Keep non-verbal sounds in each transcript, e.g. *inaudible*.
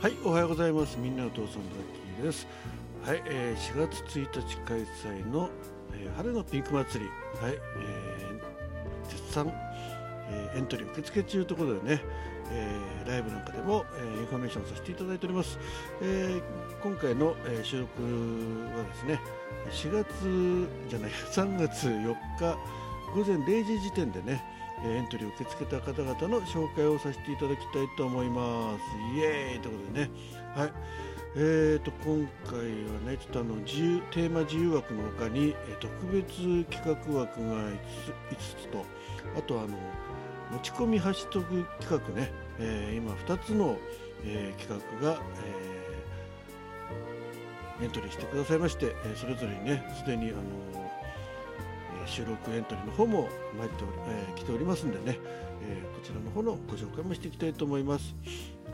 はい、おはようございます。みんなのお父さんザッキーです。はい、えー、4月1日開催の、えー春のピンク祭り、はい、えー絶賛、えーエントリー受付中ということでね、えーライブなんかでも、えーインフォメーションさせていただいております。えー今回の、えー収録はですね、4月じゃない、3月4日午前0時時点でね、エントリーを受け付けた方々の紹介をさせていただきたいと思います。イエーイということでね、はい。えー、と今回はね、ちょっとあの自由テーマ自由枠の他に、え特別企画枠が 5, つつと、あとあの持ち込みハッシュタグ企画ね、えー今2つの、えー企画が、えーエントリーしてくださいまして、えそれぞれにね、すでにあのー収録エントリーの方も参っており、えー来ておりますんでね、えーこちらの方のご紹介もしていきたいと思います。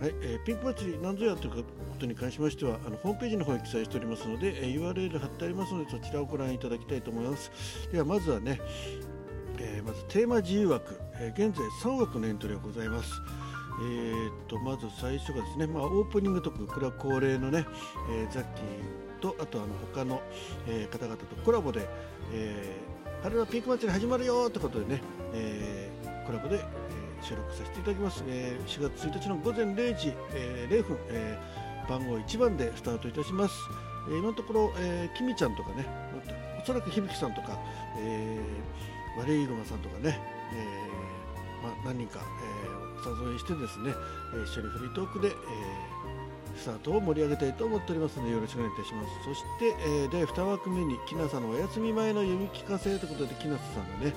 はい、えーピンク祭り何ぞやということに関しましてはあのホームページの方に記載しておりますので、えー URL 貼ってありますのでそちらをご覧いただきたいと思います。ではまずはね、えまずテーマ自由枠、え現在3枠のエントリーがございます。えー、とまず最初がですね、まあ、オープニングトークこれは恒例のね、えーザッキーとあとあの他の、えー方々とコラボで、え春のピンク祭り始まるよということでね、えーコラボで、えー収録させていただきます、えー4月1日の午前0時、えー0分、えー番号1番でスタートいたします、えー今のところ、えー、きみちゃんとかねおそらく響さんとか、えー、ワレイグマさんとかね、えーまあ、何人か、えーお誘いしてですね、え一緒にフリートークで、えースタートを盛り上げたいと思っておりますのでよろしくお願いいたします。そして、えー第2枠目にきなさんのお休み前の読み聞かせということできなさんがね、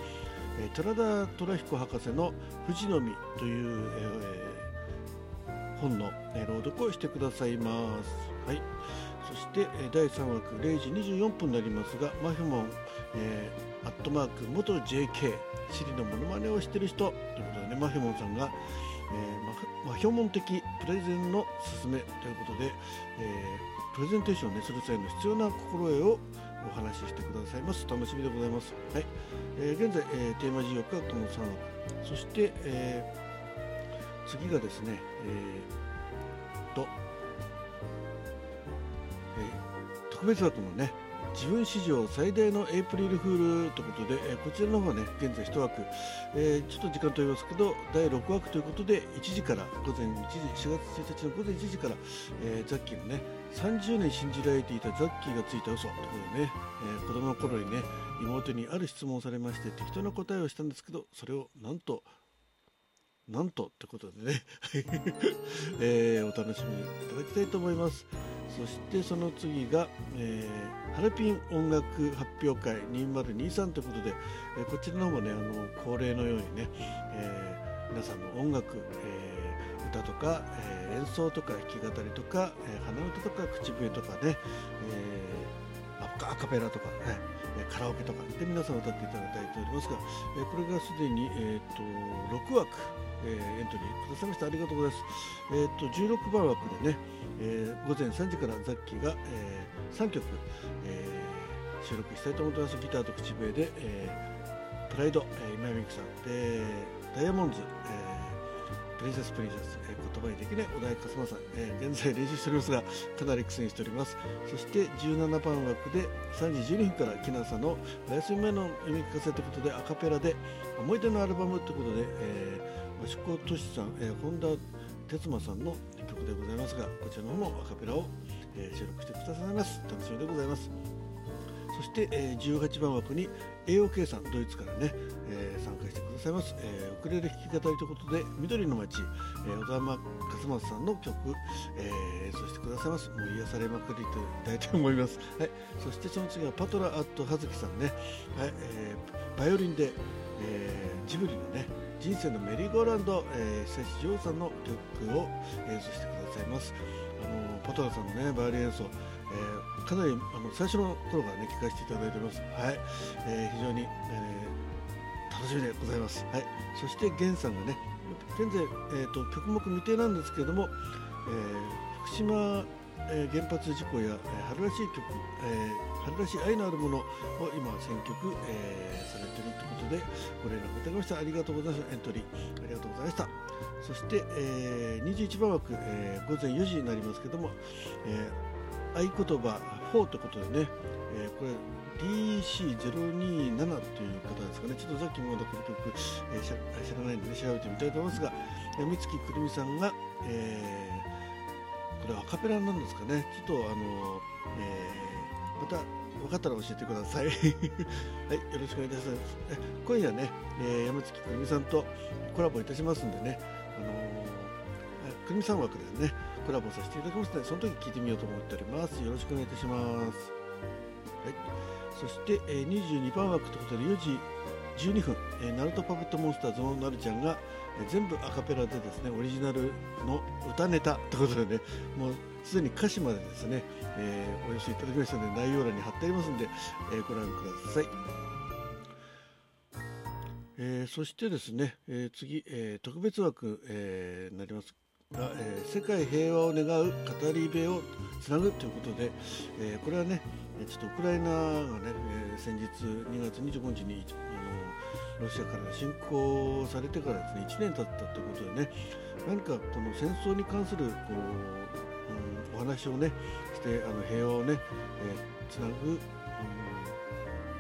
えー寺田虎彦博士の「富士の実」という、えー本の、えー朗読をしてくださいます。はい。そして、えー第3枠0時24分になりますがマフモン、えーアットマーク元 JK シリのモノマネをしている人というねマフモンさんがえーまマヒョモン的プレゼンの勧めということで、えープレゼンテーションを、ね、する際の必要な心得をお話ししてくださいます。楽しみでございます、はい。えー現在、えーテーマ事業がこの3枠そして、えー次がですね、えーと、えー特別枠のね。自分史上最大のエイプリルフールということで、えーこちらの方はね現在1枠、えーちょっと時間と言いますけど第6枠ということで1時から午前1時4月1日の午前1時から、えーザッキーのね30年信じられていたザッキーがついた嘘ということでね、えー子供の頃にね妹にある質問をされまして適当な答えをしたんですけどそれをなんとなんとってことでね、*laughs* えーお楽しみいただきたいと思います。そしてその次が、えーハルピン音楽発表会2023ということで、えーこちらの方もねあの恒例のようにね、えー皆さんの音楽、えー歌とか、えー演奏とか弾き語りとか、えー鼻歌とか口笛とかね、えーアカアカペラとか、ねえカラオケとかで皆さん歌っていただいておりますが、えーこれがすでに、えー、と6枠、えーエントリーくださいましてありがとうございます。えー、と16番枠でね、えー午前3時からザッキーが、えー3曲、えー収録したいと思ってます。ギターと口笛で、えープライド、えー今山美樹さん。でダイヤモンズ、えープリンセスプリンセス、えー言葉にできない小田井勝間さん、えー現在練習しておりますがかなり苦戦しております。そして17番枠で3時12分から木なさのお休み前の読み聞かせということでアカペラで思い出のアルバムということで、えー、益子俊さん、えー本田哲馬さんの曲でございますがこちらの方もアカペラを、えー収録してくださいます。楽しみでございます。そして、えー18番枠に AOK さんドイツからね、えー参加してくださいます、えーウクレレ弾き語りということで緑の街、えー小田山勝松さんの曲、えー演奏してくださいます。もう癒されまくりといきたいと思います、*laughs* はい、そしてその次はパトラ・アット・葉月さんね、はい。えーバイオリンで、えージブリのね人生のメリーゴーランド、えー、久石譲さんの曲を演奏してくださいます。あのパトラさんのねバイオリン演奏、えーかなりあの最初の頃からね聴かせていただいてます。はい、えー非常に、えー楽しみでございます。はい。そして源さんがね現在、えー、と曲目未定なんですけれども、えー福島、え原発事故や、え春らしい曲、えー春らしい愛のあるものを今選曲、えーされてるということでご連絡いただきました。ありがとうございました。エントリー。ありがとうございました。そして、えー、21番枠、えー、午前4時になりますけども、えー、合言葉4ということでね、えー、これ DC027 という方ですかね、ちょっとさっきもまだこの曲、えー、知らないんで、ね、調べてみたいと思いますが、三月くるみさんが、えー、これアカペラなんですかね、ちょっとあの、えー、また分かったら教えてください。*laughs* はい、よろしくお願いいたします。今夜ね、えー、山月くるみさんとコラボいたしますんでね、あのー、くるみさん枠でね、コラボさせていただきますので、その時聞いてみようと思っております。よろしくお願いいたします。はい、そして、えー、22番枠ということで4時12分、えー、ナルトパペットモンスターズのなるちゃんが、全部アカペラでですねオリジナルの歌ネタということでねもうすでに歌詞までですね、えー、お寄せいただきましたので内容欄に貼ってありますので、えー、ご覧ください。えー、そしてですね、え、次、え、特別枠、えー、になりますが、え、世界平和を願う語り部をつなぐということで、え、これはねちょっとウクライナがね、え、先日2月25日にロシアから侵攻されてからですね1年経ったということでね何かこの戦争に関するこう、うん、お話をねしてあの平和をね、えー、つなぐ、うん、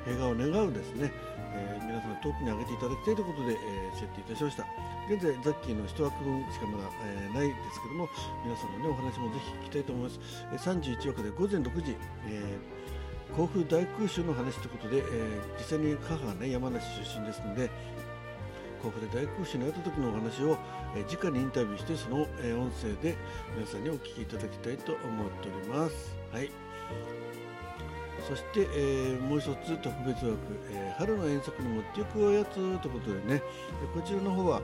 平和を願うですね、えー、皆さん遠くに上げていただきたいということで、えー、設定いたしました。現在ザッキーの1枠分しかまだ、えー、ないですけども皆さんの、ね、お話もぜひ聞きたいと思います、えー、31枠で午前6時、えー、甲府大空襲の話ということで、えー、実際に母が、ね、山梨出身ですので甲府で大空襲に遭った時のお話を、えー、直にインタビューしてその、えー、音声で皆さんにお聞きいただきたいと思っております。はいそして、えー、もう一つ特別枠、え、春の遠足に持っていくおやつということでねこちらの方は、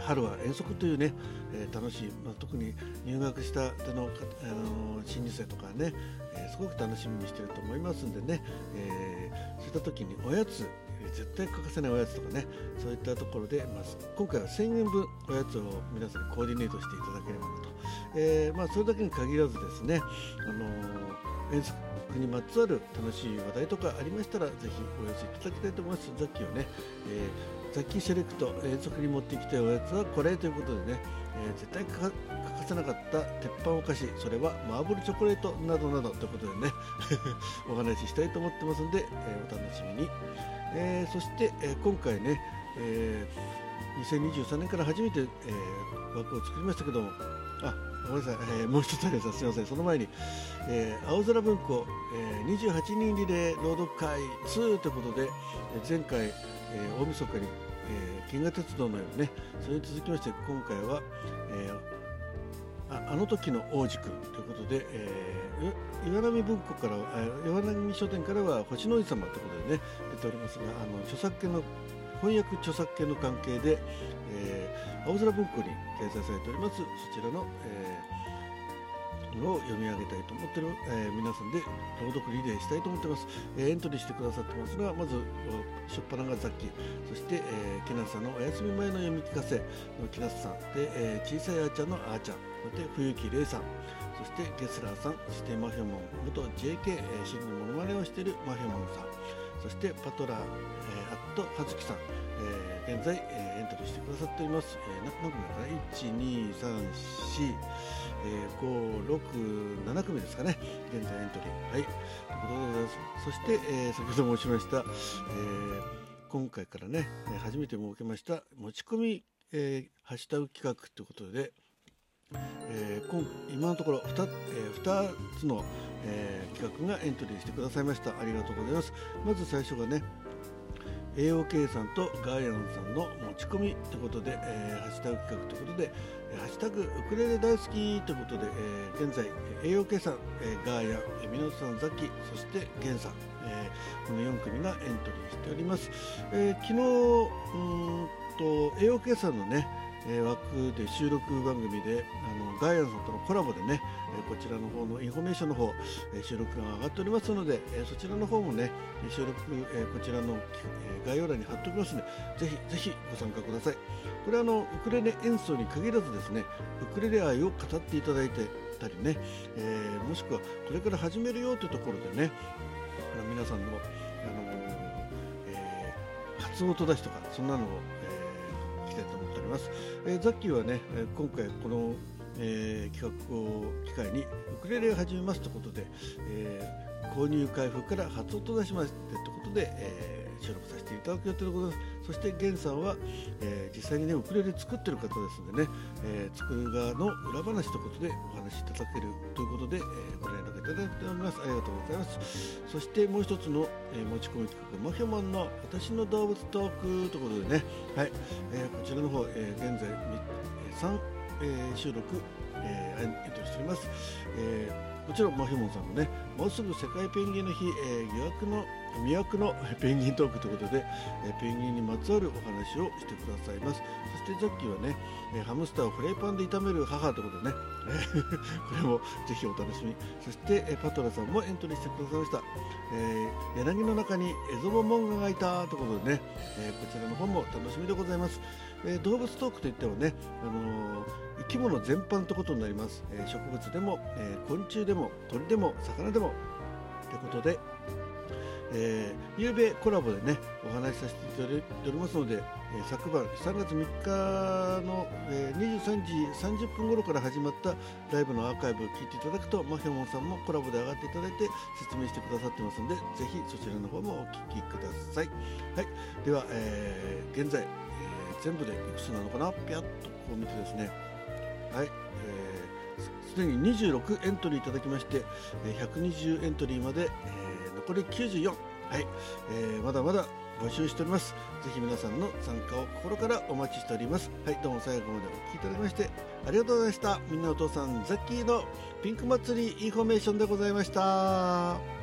春は遠足というね、えー、楽しい、まあ、特に入学したての、あの新入生とかね、えー、すごく楽しみにしてると思いますんでね、え、そういった時におやつ絶対欠かせないおやつとかねそういったところで、まあ、今回は1000円分おやつを皆さんにコーディネートしていただければなと、えまあ、それだけに限らずですね、あの遠足にまつわる楽しい話題とかありましたらぜひお寄せいただきたいと思います。さっきはね、えーザッキーセレクト遠足に持ってきたおやつはこれということでね、えー、絶対欠かせなかった鉄板お菓子それはマーブルチョコレートなどなどということでね *laughs* お話ししたいと思ってますので、えー、お楽しみに、えー、そして、え今回ね、え2023年から初めて、え枠を作りましたけどもあごめんなさい、えー、もう一つありますすみません。その前に、えー、青空文庫、えー、28人リレー朗読会2ということで、えー、前回、えー、大晦日に、えー、銀河鉄道のようにねそれに続きまして今回は、えー、ああの時の王子くんということで、えー、岩波文庫から岩波書店からは星の王子様ということでね出ておりますがあの著作権の翻訳著作権の関係で、えー、青空文庫に掲載されておりますそちらの、えーを読み上げたいと思ってる、えー、皆さんで朗読リレーしたいと思ってます、えー、エントリーしてくださってますがまず初っ端がザッキーそして、えー、木梨さんのお休み前の読み聞かせの木梨さんで、えー、小さいあーちゃんのあーちゃんそして冬木玲さんそしてゲスラーさんそしてマヒョモン元 JK、えー、シンのモノマネをしているマヒョモンさんそしてパトラー、えー、アット葉月さん、えー、現在、えー、エントリーしてくださっております、えー、何組だか123えー、5、6、7組ですかね、現在エントリー。はい、ということでございます。そして、えー、先ほど申しました、えー、今回からね、初めて設けました持ち込み、えー、ハッシュタグ企画ということで、えー、今今のところ 2,、えー、2つの、えー、企画がエントリーしてくださいました。ありがとうございます。まず最初がね AOK さんとガーヤンさんの持ち込みということで、えー、ハッシュタグ企画ということでハッシュタグウクレレ大好きということで、えー、現在 AOK さん、えー、ガーヤン、えー、ミノさん、ザキそしてゲンさん、えー、この4組がエントリーしております、えー、昨日うんと AOK さんのねえ枠で収録番組であのガイアンさんとのコラボでね、えこちらの方のインフォメーションの方、え収録が上がっておりますので、えそちらの方もね収録、えこちらの、え概要欄に貼っておきますのでぜひぜひご参加ください。これはあのウクレレ演奏に限らずですねウクレレ愛を語っていただいてたりね、えー、もしくはこれから始めるよというところでねあの皆さんの、あのえー、初音出しとかそんなのを、きたいと思ってります、えー、ザッキーはね今回この、えー、企画を機会にウクレレを始めますということで、えー、購入開封から初音出しましてということで、えー収録させていただく予定でございます。そして源さんは、えー、実際にねウクレレ作ってる方ですのでね、えー、作る側の裏話ということでお話しいただけるということで、えー、ご連ただいております。ありがとうございます。そしてもう一つの、え持ち込み企画マヒョマンの私の動物トークということでね。はい、えこちらの方、え現在3、え収録、えエントリーしております、えもちろんマヒョモンさんのねもうすぐ世界ペンギンの日、え疑惑の魅惑のペンギントークということで、えペンギンにまつわるお話をしてくださいます。そしてジャッキーはね、えハムスターをフライパンで炒める母ということでね *laughs* これもぜひお楽しみ。そして、えパトラさんもエントリーしてくださいました、えー、柳の中にエゾボモンガがいたということでね、えこちらの方も楽しみでございます、え動物トークといってもね、あの生き物全般ということになります、え植物でも、え昆虫でも鳥でも魚でも。ということでえー、夕べコラボでねお話しさせていただいておりますので、えー、昨晩3月3日の、えー、23時30分頃から始まったライブのアーカイブを聞いていただくとマヒョモンさんもコラボで上がっていただいて説明してくださってますのでぜひそちらの方もお聞きください、はい、では、えー、現在、え、全部でいくつなのかな？ぴゃっとこう見てですね。はい、えー、すでに26エントリーいただきまして120エントリーまで、え残り94、はい。えー、まだまだ募集しております。ぜひ皆さんの参加を心からお待ちしております。はい。どうも最後までお聴きいただきましてありがとうございました。みんなお父さんザッキーのピンク祭りインフォメーションでございました。